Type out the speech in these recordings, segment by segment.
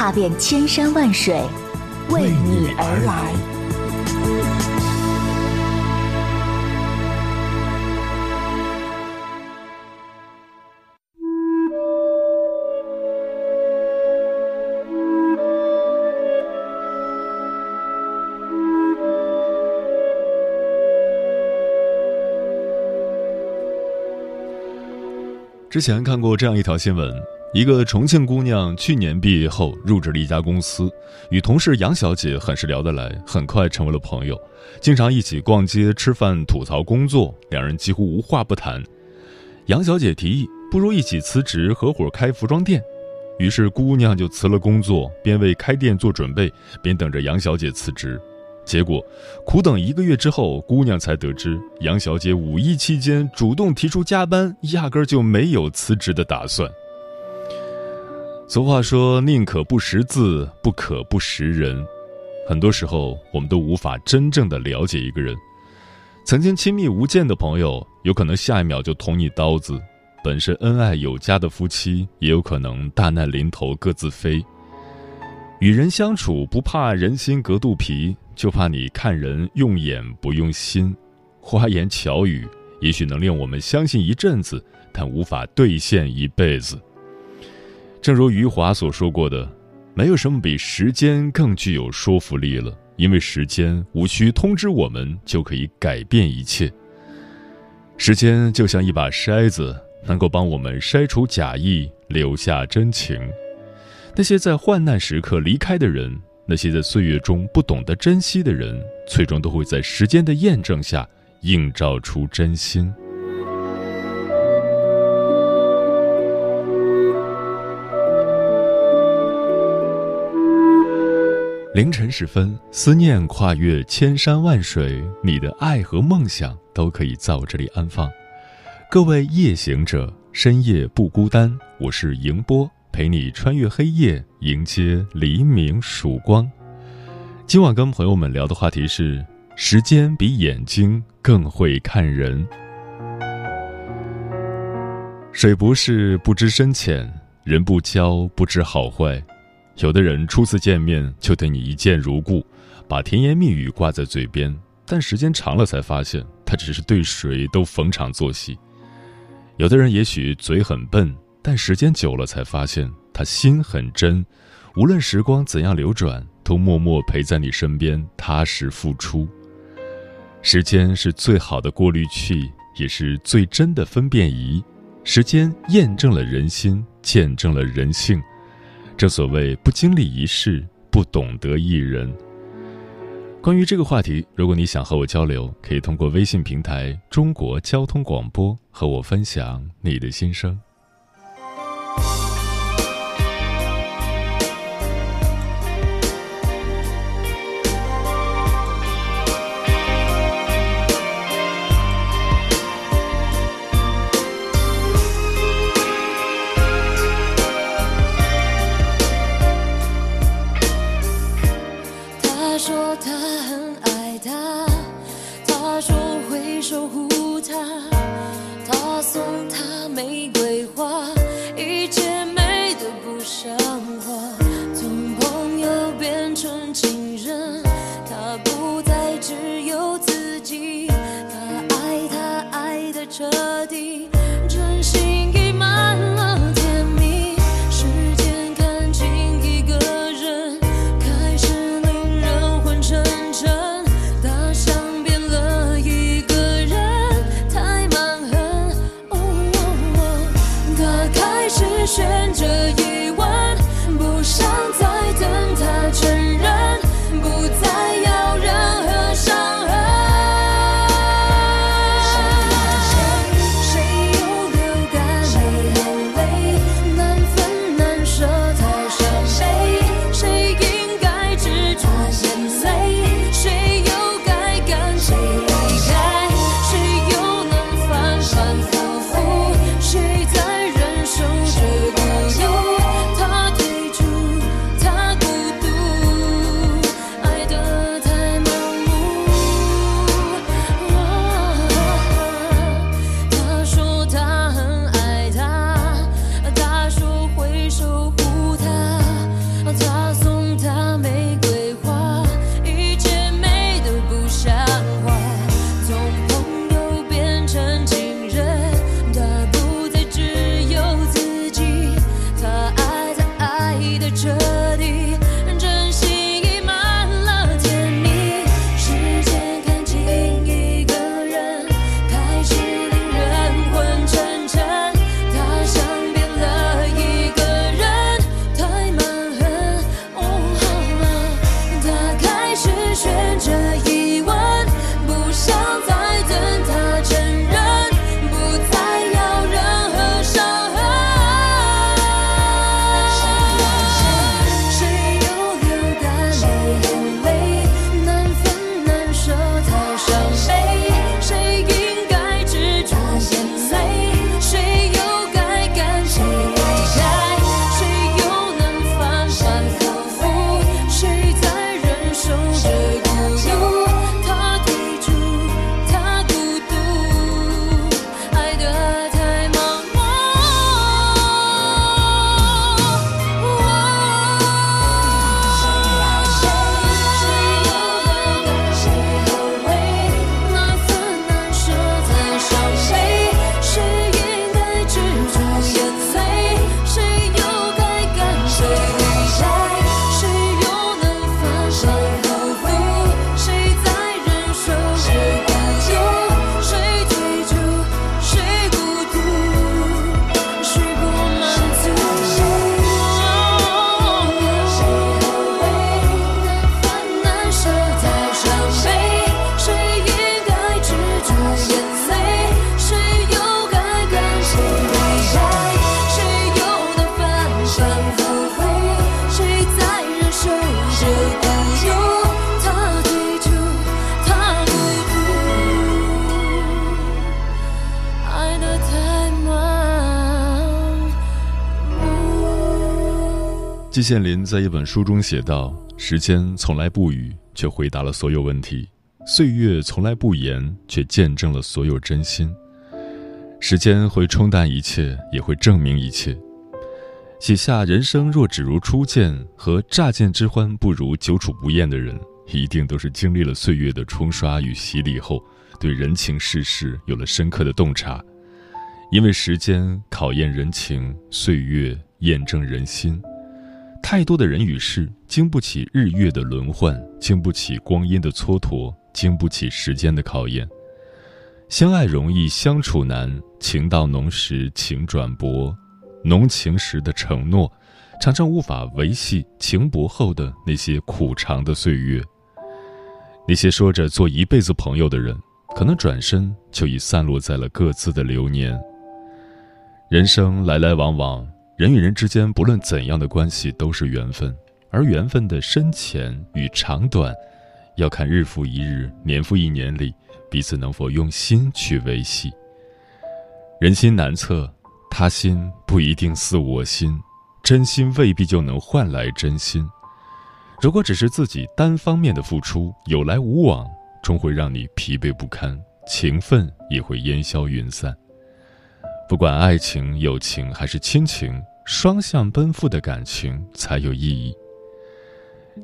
踏遍千山万水，为你而来。之前看过这样一条新闻：一个重庆姑娘去年毕业后入职了一家公司，与同事杨小姐很是聊得来，很快成为了朋友，经常一起逛街、吃饭、吐槽工作，两人几乎无话不谈。杨小姐提议，不如一起辞职，合伙开服装店。于是姑娘就辞了工作，边为开店做准备，边等着杨小姐辞职。结果，苦等一个月之后，姑娘才得知杨小姐五一期间主动提出加班，压根儿就没有辞职的打算。俗话说：“宁可不识字，不可不识人。”很多时候，我们都无法真正的了解一个人。曾经亲密无间的朋友，有可能下一秒就捅你刀子；本身恩爱有加的夫妻，也有可能大难临头各自飞。与人相处，不怕人心隔肚皮。就怕你看人用眼不用心，花言巧语也许能令我们相信一阵子，但无法兑现一辈子。正如余华所说过的：“没有什么比时间更具有说服力了，因为时间无需通知我们就可以改变一切。时间就像一把筛子，能够帮我们筛除假意，留下真情。那些在患难时刻离开的人。”那些在岁月中不懂得珍惜的人，最终都会在时间的验证下映照出真心。凌晨时分，思念跨越千山万水，你的爱和梦想都可以在我这里安放。各位夜行者，深夜不孤单，我是迎波。陪你穿越黑夜，迎接黎明曙光。今晚跟朋友们聊的话题是：时间比眼睛更会看人。水不试不知深浅，人不交不知好坏。有的人初次见面就对你一见如故，把甜言蜜语挂在嘴边，但时间长了才发现，他只是对谁都逢场作戏。有的人也许嘴很笨。但时间久了，才发现他心很真，无论时光怎样流转，都默默陪在你身边，踏实付出。时间是最好的过滤器，也是最真的分辨仪。时间验证了人心，见证了人性。正所谓不经历一事，不懂得一人。关于这个话题，如果你想和我交流，可以通过微信平台“中国交通广播”和我分享你的心声。他爱他爱得彻底季羡林在一本书中写道：“时间从来不语，却回答了所有问题；岁月从来不言，却见证了所有真心。时间会冲淡一切，也会证明一切。写下‘人生若只如初见’和‘乍见之欢不如久处不厌’的人，一定都是经历了岁月的冲刷与洗礼后，对人情世事有了深刻的洞察。因为时间考验人情，岁月验证人心。”太多的人与事经不起日月的轮换，经不起光阴的蹉跎，经不起时间的考验。相爱容易相处难，情到浓时情转薄。浓情时的承诺，常常无法维系情薄后的那些苦长的岁月。那些说着做一辈子朋友的人，可能转身就已散落在了各自的流年。人生来来往往。人与人之间，不论怎样的关系，都是缘分，而缘分的深浅与长短，要看日复一日、年复一年里彼此能否用心去维系。人心难测，他心不一定似我心，真心未必就能换来真心。如果只是自己单方面的付出，有来无往，终会让你疲惫不堪，情分也会烟消云散。不管爱情、友情还是亲情。双向奔赴的感情才有意义。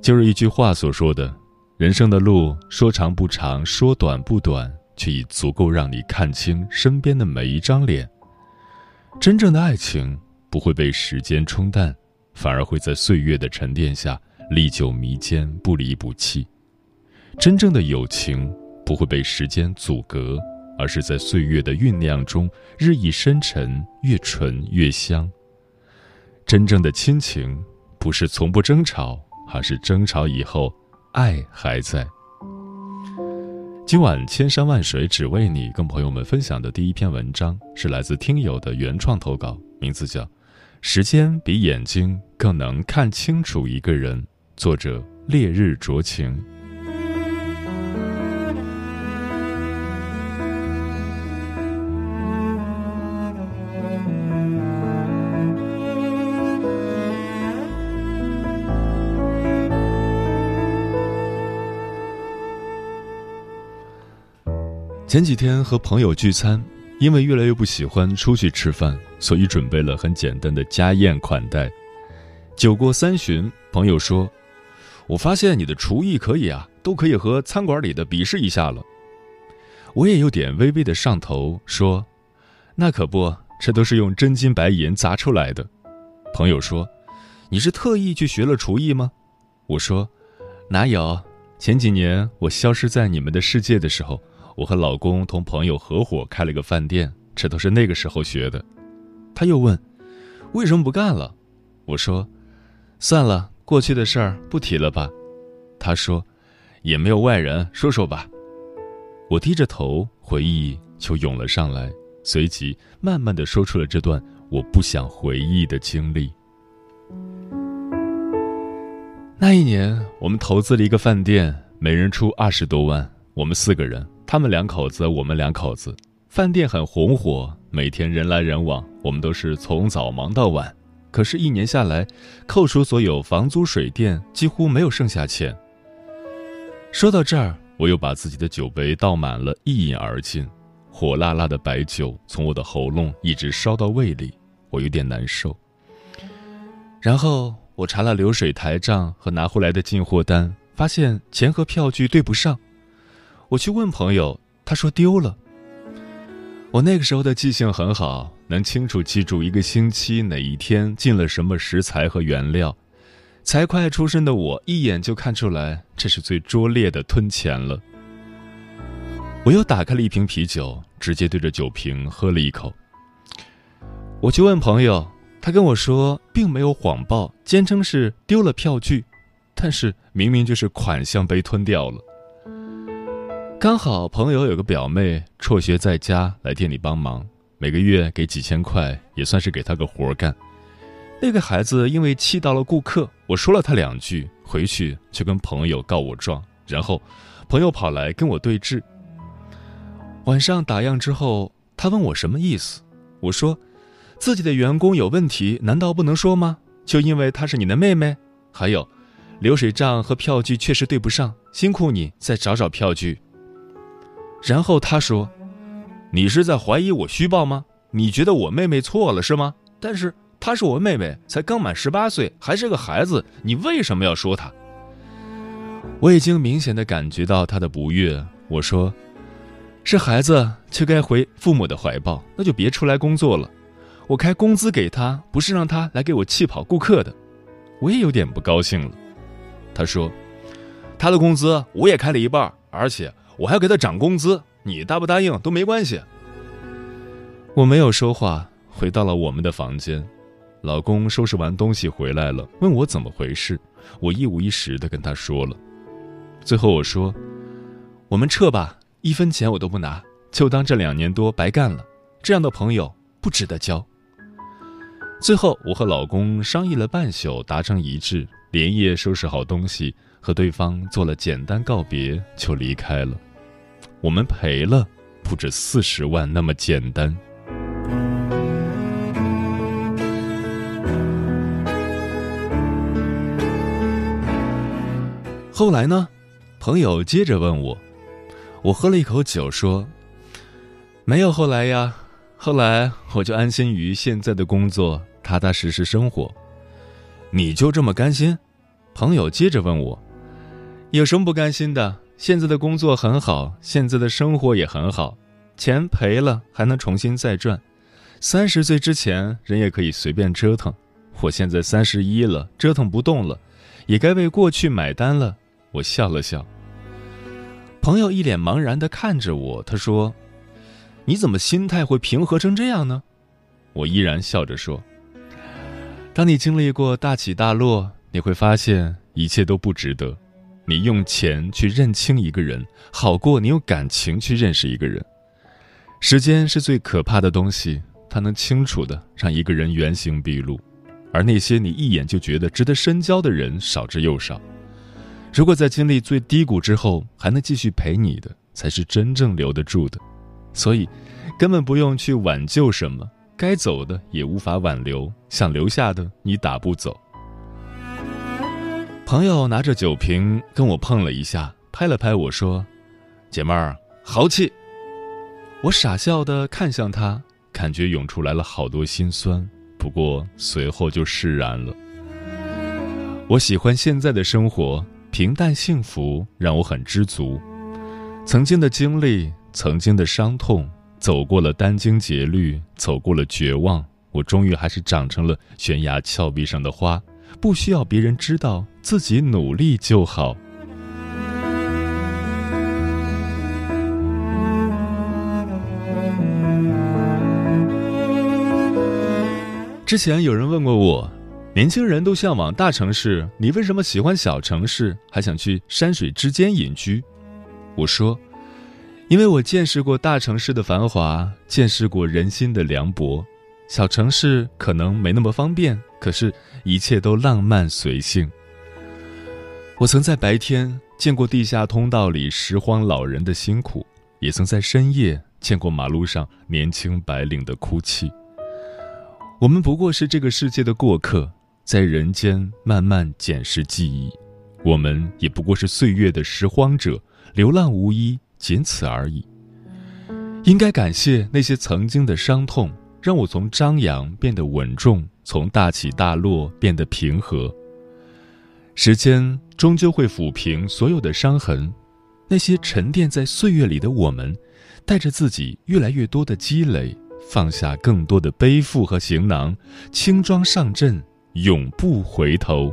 就是一句话所说的：“人生的路说长不长，说短不短，却已足够让你看清身边的每一张脸。”真正的爱情不会被时间冲淡，反而会在岁月的沉淀下历久弥坚，不离不弃。真正的友情不会被时间阻隔，而是在岁月的酝酿中日益深沉，越醇越香。真正的亲情，不是从不争吵，而是争吵以后，爱还在。今晚千山万水只为你，跟朋友们分享的第一篇文章是来自听友的原创投稿，名字叫《时间比眼睛更能看清楚一个人》，作者烈日灼情。前几天和朋友聚餐，因为越来越不喜欢出去吃饭，所以准备了很简单的家宴款待。酒过三巡，朋友说：“我发现你的厨艺可以啊，都可以和餐馆里的比试一下了。”我也有点微微的上头，说：“那可不，这都是用真金白银砸出来的。”朋友说：“你是特意去学了厨艺吗？”我说：“哪有，前几年我消失在你们的世界的时候。”我和老公同朋友合伙开了个饭店，这都是那个时候学的。他又问：“为什么不干了？”我说：“算了，过去的事儿不提了吧。”他说：“也没有外人，说说吧。”我低着头，回忆就涌了上来，随即慢慢的说出了这段我不想回忆的经历。那一年，我们投资了一个饭店，每人出二十多万，我们四个人。他们两口子，我们两口子，饭店很红火，每天人来人往，我们都是从早忙到晚。可是，一年下来，扣除所有房租水电，几乎没有剩下钱。说到这儿，我又把自己的酒杯倒满了，一饮而尽。火辣辣的白酒从我的喉咙一直烧到胃里，我有点难受。然后我查了流水台账和拿回来的进货单，发现钱和票据对不上。我去问朋友，他说丢了。我那个时候的记性很好，能清楚记住一个星期哪一天进了什么食材和原料。财会出身的我一眼就看出来，这是最拙劣的吞钱了。我又打开了一瓶啤酒，直接对着酒瓶喝了一口。我去问朋友，他跟我说并没有谎报，坚称是丢了票据，但是明明就是款项被吞掉了。刚好朋友有个表妹辍学在家来店里帮忙，每个月给几千块，也算是给她个活干。那个孩子因为气到了顾客，我说了他两句，回去就跟朋友告我状，然后朋友跑来跟我对峙。晚上打烊之后，他问我什么意思，我说自己的员工有问题，难道不能说吗？就因为她是你的妹妹？还有，流水账和票据确实对不上，辛苦你再找找票据。然后他说：“你是在怀疑我虚报吗？你觉得我妹妹错了是吗？但是。”她是我妹妹，才刚满十八岁，还是个孩子，你为什么要说她？我已经明显的感觉到她的不悦。我说：“是孩子就该回父母的怀抱，那就别出来工作了。我开工资给他，不是让他来给我气跑顾客的。”我也有点不高兴了。他说：“他的工资我也开了一半，而且我还要给他涨工资，你答不答应都没关系。”我没有说话，回到了我们的房间。老公收拾完东西回来了，问我怎么回事，我一五一十的跟他说了。最后我说：“我们撤吧，一分钱我都不拿，就当这两年多白干了。这样的朋友不值得交。”最后我和老公商议了半宿，达成一致，连夜收拾好东西，和对方做了简单告别，就离开了。我们赔了不止四十万那么简单。后来呢？朋友接着问我，我喝了一口酒说：“没有后来呀，后来我就安心于现在的工作，踏踏实实生活。你就这么甘心？”朋友接着问我：“有什么不甘心的？现在的工作很好，现在的生活也很好，钱赔了还能重新再赚。三十岁之前人也可以随便折腾，我现在三十一了，折腾不动了，也该为过去买单了。”我笑了笑，朋友一脸茫然的看着我，他说：“你怎么心态会平和成这样呢？”我依然笑着说：“当你经历过大起大落，你会发现一切都不值得。你用钱去认清一个人，好过你用感情去认识一个人。时间是最可怕的东西，它能清楚的让一个人原形毕露，而那些你一眼就觉得值得深交的人，少之又少。”如果在经历最低谷之后还能继续陪你的，才是真正留得住的。所以，根本不用去挽救什么，该走的也无法挽留，想留下的你打不走。朋友拿着酒瓶跟我碰了一下，拍了拍我说：“姐妹儿，豪气。”我傻笑的看向他，感觉涌出来了好多心酸，不过随后就释然了。我喜欢现在的生活。平淡幸福让我很知足，曾经的经历，曾经的伤痛，走过了殚精竭虑，走过了绝望，我终于还是长成了悬崖峭壁上的花，不需要别人知道，自己努力就好。之前有人问过我。年轻人都向往大城市，你为什么喜欢小城市，还想去山水之间隐居？我说，因为我见识过大城市的繁华，见识过人心的凉薄。小城市可能没那么方便，可是一切都浪漫随性。我曾在白天见过地下通道里拾荒老人的辛苦，也曾在深夜见过马路上年轻白领的哭泣。我们不过是这个世界的过客。在人间慢慢捡拾记忆，我们也不过是岁月的拾荒者，流浪无依，仅此而已。应该感谢那些曾经的伤痛，让我从张扬变得稳重，从大起大落变得平和。时间终究会抚平所有的伤痕，那些沉淀在岁月里的我们，带着自己越来越多的积累，放下更多的背负和行囊，轻装上阵。永不回头。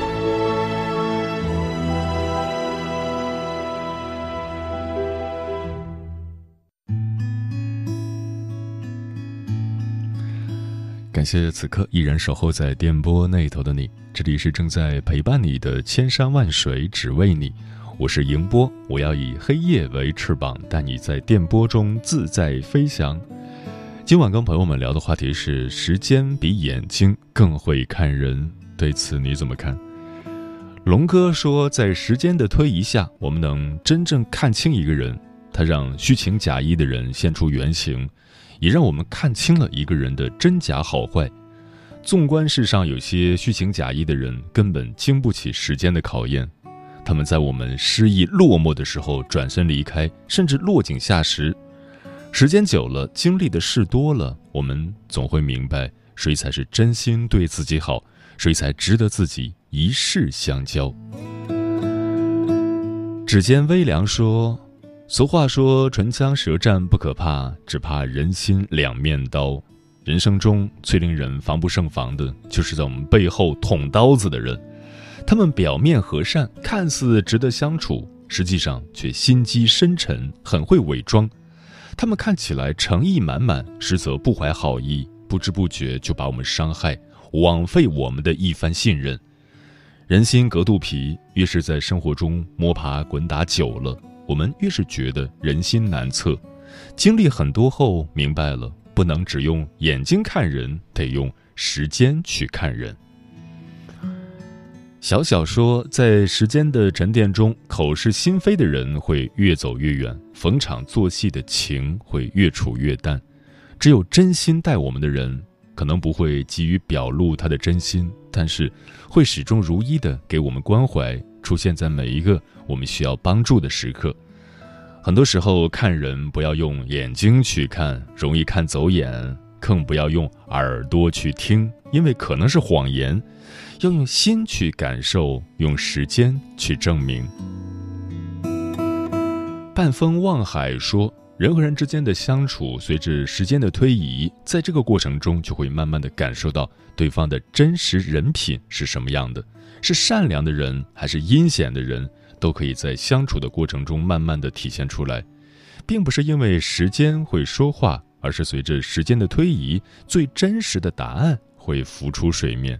感谢此刻依然守候在电波那头的你，这里是正在陪伴你的千山万水只为你，我是迎波，我要以黑夜为翅膀，带你在电波中自在飞翔。今晚跟朋友们聊的话题是：时间比眼睛更会看人，对此你怎么看？龙哥说，在时间的推移下，我们能真正看清一个人，他让虚情假意的人现出原形。也让我们看清了一个人的真假好坏。纵观世上，有些虚情假意的人根本经不起时间的考验。他们在我们失意落寞的时候转身离开，甚至落井下石。时间久了，经历的事多了，我们总会明白，谁才是真心对自己好，谁才值得自己一世相交。指尖微凉说。俗话说：“唇枪舌战不可怕，只怕人心两面刀。”人生中最令人防不胜防的，就是在我们背后捅刀子的人。他们表面和善，看似值得相处，实际上却心机深沉，很会伪装。他们看起来诚意满满，实则不怀好意，不知不觉就把我们伤害，枉费我们的一番信任。人心隔肚皮，越是在生活中摸爬滚打久了。我们越是觉得人心难测，经历很多后明白了，不能只用眼睛看人，得用时间去看人。小小说，在时间的沉淀中，口是心非的人会越走越远，逢场作戏的情会越处越淡。只有真心待我们的人，可能不会急于表露他的真心，但是会始终如一的给我们关怀。出现在每一个我们需要帮助的时刻。很多时候看人不要用眼睛去看，容易看走眼；更不要用耳朵去听，因为可能是谎言。要用心去感受，用时间去证明。半风望海说：“人和人之间的相处，随着时间的推移，在这个过程中，就会慢慢的感受到对方的真实人品是什么样的。”是善良的人还是阴险的人，都可以在相处的过程中慢慢的体现出来，并不是因为时间会说话，而是随着时间的推移，最真实的答案会浮出水面。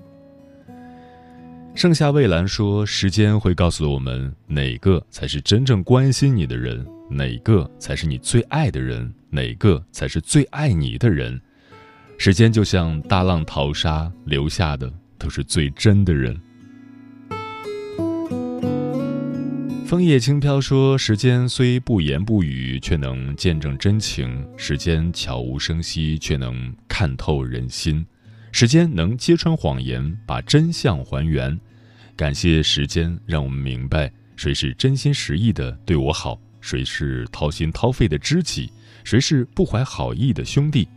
盛夏蔚蓝说：“时间会告诉我们哪个才是真正关心你的人，哪个才是你最爱的人，哪个才是最爱你的人。时间就像大浪淘沙，留下的都是最真的人。”枫叶轻飘说：“时间虽不言不语，却能见证真情；时间悄无声息，却能看透人心；时间能揭穿谎言，把真相还原。感谢时间，让我们明白谁是真心实意的对我好，谁是掏心掏肺的知己，谁是不怀好意的兄弟。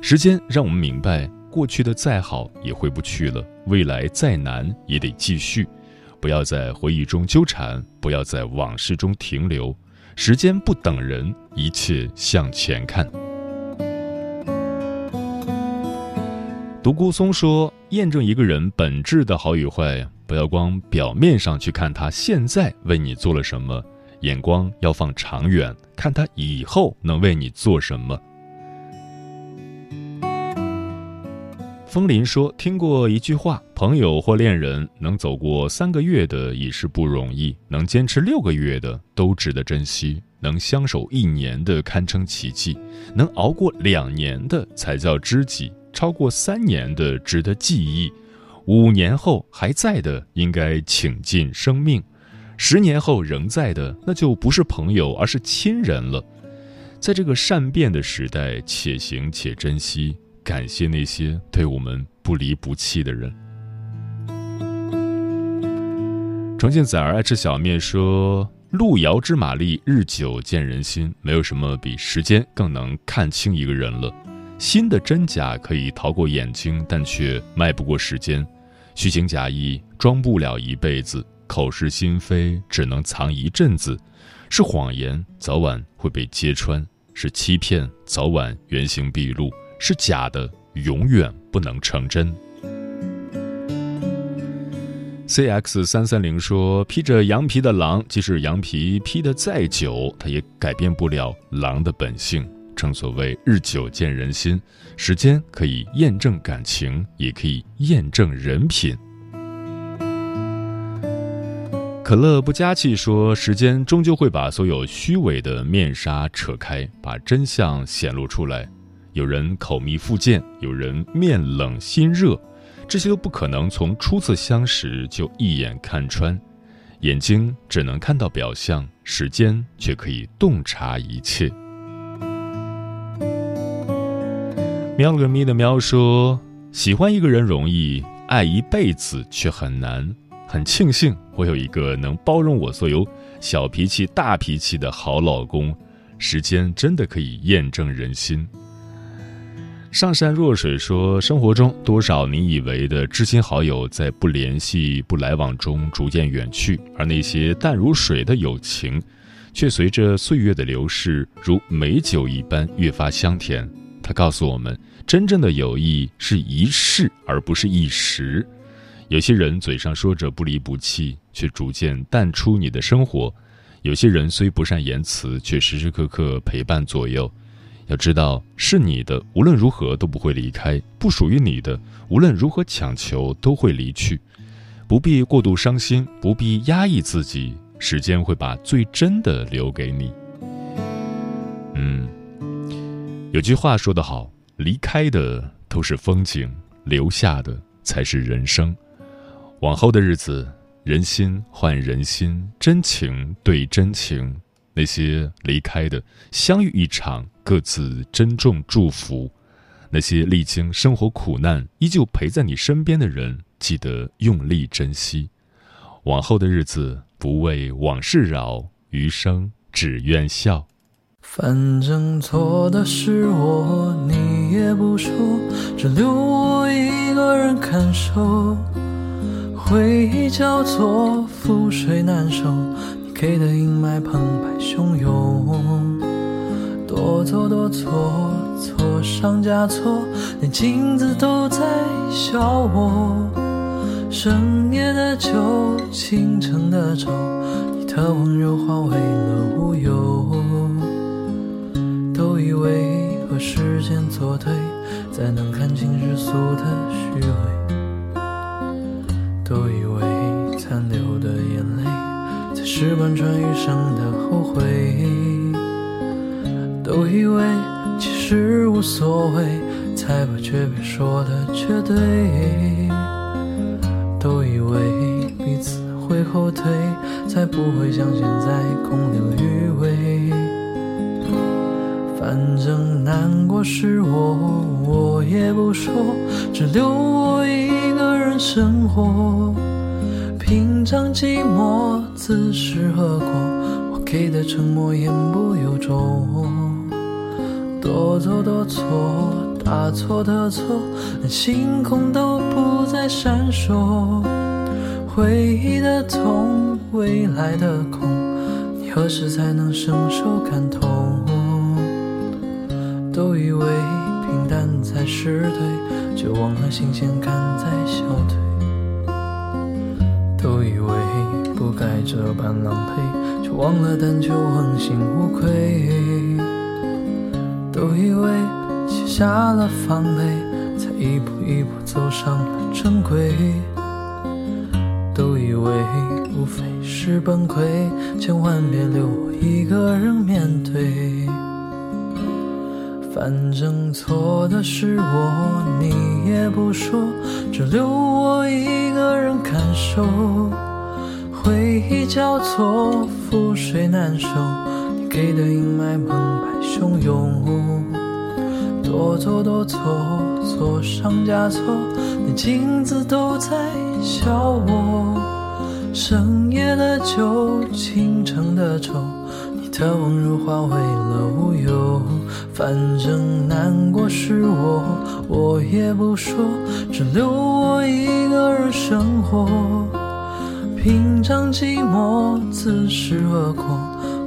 时间让我们明白，过去的再好也回不去了，未来再难也得继续。”不要在回忆中纠缠，不要在往事中停留。时间不等人，一切向前看。独孤松说：“验证一个人本质的好与坏，不要光表面上去看他现在为你做了什么，眼光要放长远，看他以后能为你做什么。”风林说：“听过一句话，朋友或恋人能走过三个月的已是不容易，能坚持六个月的都值得珍惜，能相守一年的堪称奇迹，能熬过两年的才叫知己，超过三年的值得记忆，五年后还在的应该倾尽生命，十年后仍在的那就不是朋友，而是亲人了。在这个善变的时代，且行且珍惜。”感谢那些对我们不离不弃的人。重庆崽儿爱吃小面说：“路遥知马力，日久见人心。没有什么比时间更能看清一个人了。心的真假可以逃过眼睛，但却迈不过时间。虚情假意装不了一辈子，口是心非只能藏一阵子，是谎言早晚会被揭穿，是欺骗早晚原形毕露，是假的永远不能成真。C X 三三零说：“披着羊皮的狼，即使羊皮披得再久，它也改变不了狼的本性。正所谓日久见人心，时间可以验证感情，也可以验证人品。”可乐不加气说：“时间终究会把所有虚伪的面纱扯开，把真相显露出来。有人口蜜腹剑，有人面冷心热。”这些都不可能从初次相识就一眼看穿，眼睛只能看到表象，时间却可以洞察一切。喵了个咪的喵说：“喜欢一个人容易，爱一辈子却很难。很庆幸我有一个能包容我所有小脾气、大脾气的好老公。时间真的可以验证人心。”上善若水说：“生活中多少你以为的知心好友，在不联系、不来往中逐渐远去，而那些淡如水的友情，却随着岁月的流逝，如美酒一般越发香甜。”他告诉我们，真正的友谊是一世，而不是一时。有些人嘴上说着不离不弃，却逐渐淡出你的生活；有些人虽不善言辞，却时时刻刻陪伴左右。要知道，是你的，无论如何都不会离开；不属于你的，无论如何强求都会离去。不必过度伤心，不必压抑自己，时间会把最真的留给你。嗯，有句话说得好：“离开的都是风景，留下的才是人生。”往后的日子，人心换人心，真情对真情。那些离开的，相遇一场。各自珍重祝福，那些历经生活苦难依旧陪在你身边的人，记得用力珍惜。往后的日子，不为往事扰，余生只愿笑。反正错的是我，你也不说，只留我一个人感受。回忆交错，覆水难收，给的阴霾澎湃汹涌。多错多错，错上加错，连镜子都在笑我。深夜的酒，倾城的愁，你的温柔化为了乌有。都以为和时间作对，才能看清世俗的虚伪。都以为残留的眼泪，才是贯穿一生的后悔。都以为其实无所谓，才把诀别说的绝对。都以为彼此会后退，才不会像现在空留余味。反正难过是我，我也不说，只留我一个人生活。品尝寂寞，自食恶果，我给的沉默言不由衷。多做多错，大错特错，连星空都不再闪烁。回忆的痛，未来的空，你何时才能伸手感通？都以为平淡才是对，却忘了新鲜感在消退。这般狼狈，却忘了但求问心无愧。都以为卸下了防备，才一步一步走上了正轨。都以为无非是崩溃，千万别留我一个人面对。反正错的是我，你也不说，只留我一个人感受。回忆交错，覆水难收。你给的阴霾澎湃汹涌，多错多错，错上加错，连镜子都在笑我。深夜的酒，倾城的愁，你的温柔化为了乌有。反正难过是我，我也不说，只留我一个人生活。品尝寂寞，自食恶果，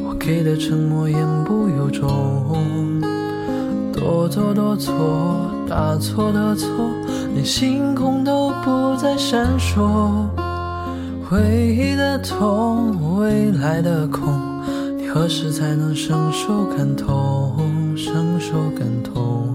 我给的沉默言不由衷。多错多错，大错的错，连星空都不再闪烁。回忆的痛，未来的空，你何时才能伸手感同，伸手感同？